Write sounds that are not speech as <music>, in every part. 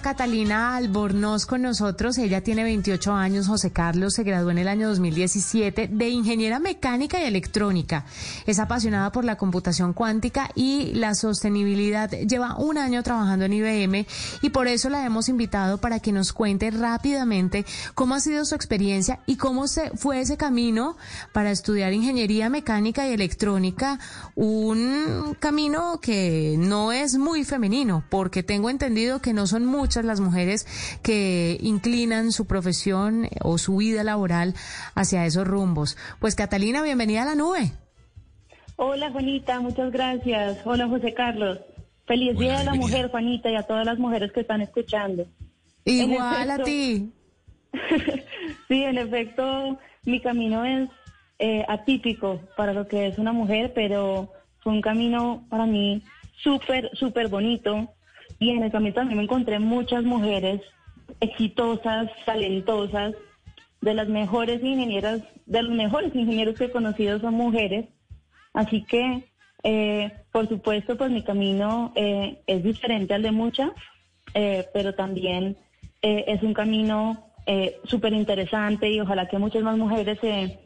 Catalina Albornoz con nosotros. Ella tiene 28 años. José Carlos se graduó en el año 2017 de ingeniera mecánica y electrónica. Es apasionada por la computación cuántica y la sostenibilidad. Lleva un año trabajando en IBM y por eso la hemos invitado para que nos cuente rápidamente cómo ha sido su experiencia y cómo se fue ese camino para estudiar ingeniería mecánica y electrónica. Un camino que no es muy femenino porque tengo entendido que no son muchas las mujeres que inclinan su profesión o su vida laboral hacia esos rumbos. Pues Catalina, bienvenida a la nube. Hola Juanita, muchas gracias. Hola José Carlos. Feliz Día de la Mujer, Juanita, y a todas las mujeres que están escuchando. Igual a ti. <laughs> sí, en efecto, mi camino es eh, atípico para lo que es una mujer, pero fue un camino para mí súper, súper bonito y en el camino también me encontré muchas mujeres exitosas, talentosas, de las mejores ingenieras, de los mejores ingenieros que he conocido son mujeres. Así que, eh, por supuesto, pues mi camino eh, es diferente al de muchas, eh, pero también es un camino súper interesante y ojalá que muchas más mujeres se,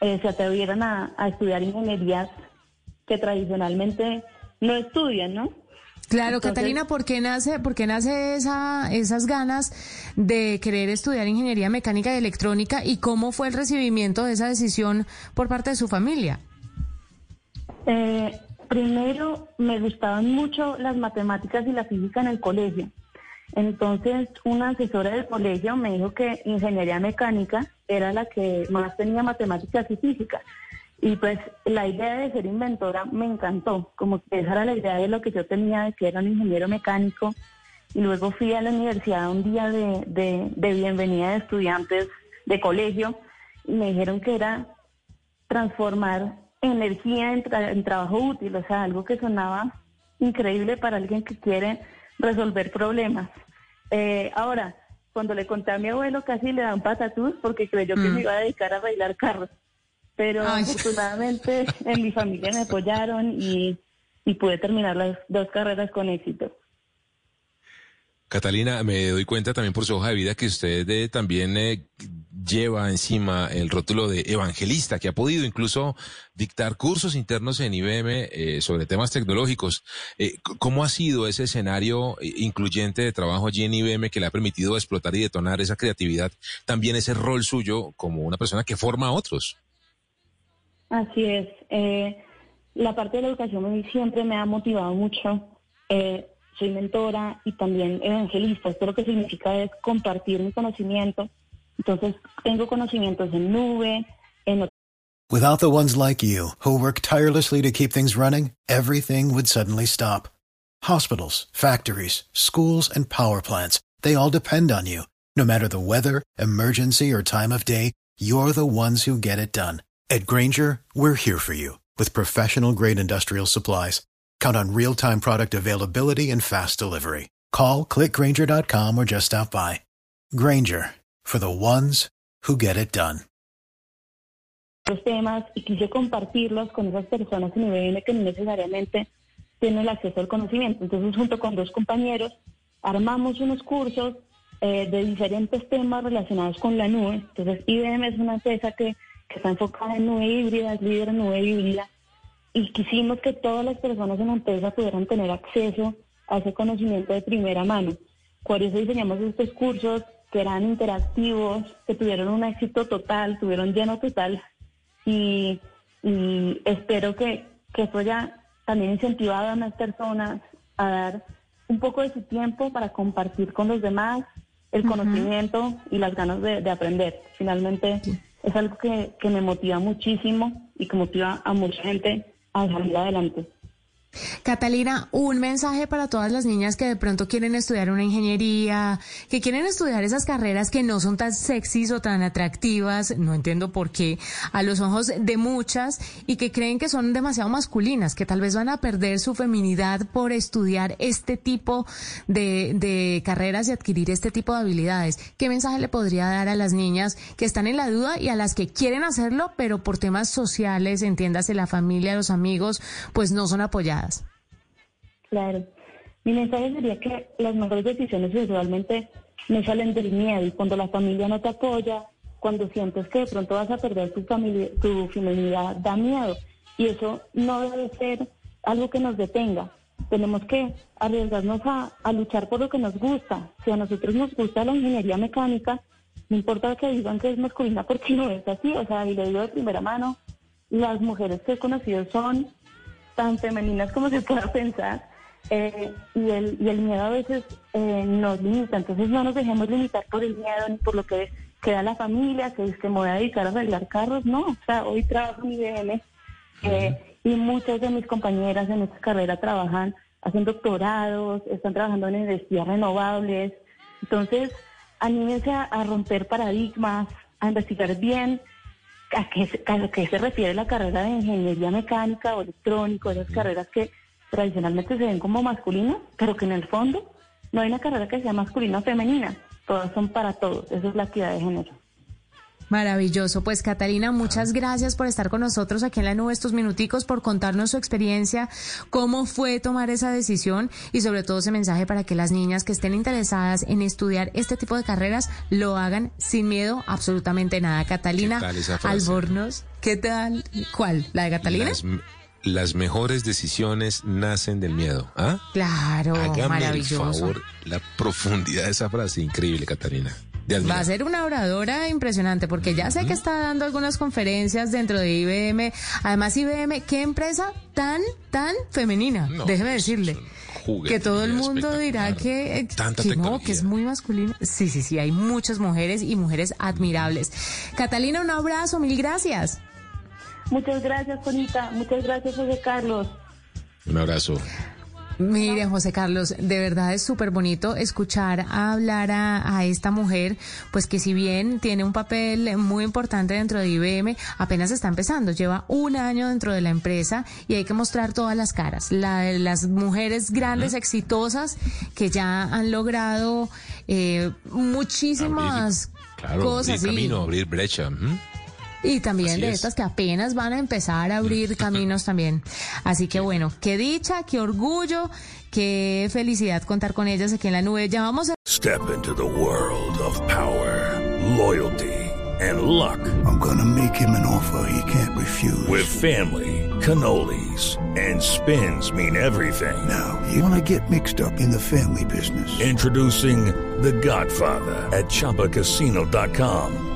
se atrevieran a, a estudiar ingenierías que tradicionalmente no estudian, ¿no? Claro, Catalina, ¿por qué nace, por qué nace esa, esas ganas de querer estudiar ingeniería mecánica y electrónica y cómo fue el recibimiento de esa decisión por parte de su familia? Eh, primero, me gustaban mucho las matemáticas y la física en el colegio. Entonces, una asesora del colegio me dijo que ingeniería mecánica era la que más tenía matemáticas y física. Y pues la idea de ser inventora me encantó, como que esa era la idea de lo que yo tenía, de que era un ingeniero mecánico. Y luego fui a la universidad un día de, de, bienvenida de estudiantes de colegio y me dijeron que era transformar energía en, trabajo útil, o sea, algo que sonaba increíble para alguien que quiere resolver problemas. Eh, ahora, cuando le conté a mi abuelo casi le dan patatús porque creyó que me mm. iba a dedicar a bailar carros pero afortunadamente en mi familia me apoyaron y, pude terminar las dos carreras con éxito. Catalina, me doy cuenta también por su hoja de vida que usted eh, también eh, lleva encima el rótulo de evangelista, que ha podido incluso dictar cursos internos en IBM eh, sobre temas tecnológicos. ¿Cómo ha sido ese escenario incluyente de trabajo allí en IBM que le ha permitido explotar y detonar esa creatividad, también ese rol suyo como una persona que forma a otros? Así es. Eh, la parte de la educación siempre me ha motivado mucho. Eh, soy mentora y también evangelista. Esto lo que significa es compartir mi conocimiento. Entonces, tengo conocimientos en nube, en... Without the ones like you, who work tirelessly to keep things running, everything would suddenly stop. Hospitals, factories, schools, and power plants, they all depend on you. No matter the weather, emergency, or time of day, you're the ones who get it done. At Granger, we're here for you with professional grade industrial supplies. Count on real time product availability and fast delivery. Call clickgranger.com or just stop by. Granger for the ones who get it done. Los temas y quise compartirlos con esas personas en IBM que no necesariamente tienen el acceso al conocimiento. Entonces, junto con dos compañeros, armamos unos cursos eh, de diferentes temas relacionados con la nube. Entonces, IBM es una empresa que que está enfocada en nube híbrida, es líder en nube híbrida, y quisimos que todas las personas en la empresa pudieran tener acceso a ese conocimiento de primera mano. Por eso diseñamos estos cursos que eran interactivos, que tuvieron un éxito total, tuvieron lleno total y, espero que, que eso ya también incentivado a más personas a dar un poco de su tiempo para compartir con los demás el conocimiento y las ganas de, aprender. Finalmente es algo que, que me motiva muchísimo y que motiva a mucha gente a salir adelante. Catalina, un mensaje para todas las niñas que de pronto quieren estudiar una ingeniería, que quieren estudiar esas carreras que no son tan sexys o tan atractivas, no entiendo por qué, a los ojos de muchas y que creen que son demasiado masculinas, que tal vez van a perder su feminidad por estudiar este tipo de, de carreras y adquirir este tipo de habilidades. ¿Qué mensaje le podría dar a las niñas que están en la duda y a las que quieren hacerlo, pero por temas sociales, entiéndase la familia, los amigos, pues no son apoyadas? Claro. Mi mensaje sería que las mejores decisiones usualmente no salen del miedo y cuando la familia no te apoya, cuando sientes que de pronto vas a perder tu, familia, tu feminidad, da miedo. Y eso no debe ser algo que nos detenga. Tenemos que arriesgarnos a, a luchar por lo que nos gusta. Si a nosotros nos gusta la ingeniería mecánica, no importa que digan que es masculina porque <laughs> no es así. O sea, y lo digo de primera mano, las mujeres que he conocido son tan femeninas como se pueda pensar. Eh, y, el, y el miedo a veces eh, nos limita, entonces no nos dejemos limitar por el miedo ni por lo que queda la familia, que es que me voy a dedicar a arreglar carros, no, o sea, hoy trabajo en IBM eh, y muchas de mis compañeras en esta carrera trabajan, hacen doctorados, están trabajando en energías renovables, entonces anímense a, a romper paradigmas, a investigar bien ¿A qué, se refiere la carrera de ingeniería mecánica o electrónico? Esas carreras que tradicionalmente se ven como masculinas, pero que en el fondo no hay una carrera que sea masculina o femenina. Todas son para todos. Eso es la equidad de género. Maravilloso. Pues Catalina, muchas gracias por estar con nosotros aquí en la nube estos minuticos, por contarnos su experiencia, cómo fue tomar esa decisión y sobre todo ese mensaje para que las niñas que estén interesadas en estudiar este tipo de carreras lo hagan sin miedo absolutamente nada. Catalina Albornoz, ¿qué tal? ¿Cuál? ¿La de Catalina? Las, mejores decisiones nacen del miedo. ¿ah? Claro, Hágame el favor, la profundidad de esa frase, increíble, Catalina. Va a ser una oradora impresionante porque ya sé que está dando algunas conferencias dentro de IBM. Además, IBM, qué empresa tan, tan femenina, déjeme decirle. Que todo el mundo dirá que, eh, que no, que es muy masculina. Sí, sí, sí, hay muchas mujeres y mujeres admirables. Catalina, un abrazo, mil gracias. Muchas gracias, Juanita. Muchas gracias, José Carlos. Un abrazo. Mire, José Carlos, de verdad es súper bonito escuchar hablar a, esta mujer, pues que si bien tiene un papel muy importante dentro de IBM, apenas está empezando, lleva un año dentro de la empresa y hay que mostrar todas las caras, la las mujeres grandes, exitosas, que ya han logrado eh, muchísimas cosas. Abrir camino, abrir brecha. Y también de estas que apenas van a empezar a abrir <laughs> caminos también. Así que bueno, qué dicha, qué orgullo, qué felicidad contar con ellas aquí en la nube. Ya vamos a... Step into the world of power, loyalty and luck. I'm gonna make him an offer he can't refuse. With family, cannolis and spins mean everything. Now, you wanna get mixed up in the family business. Introducing The Godfather at ChumbaCasino.com.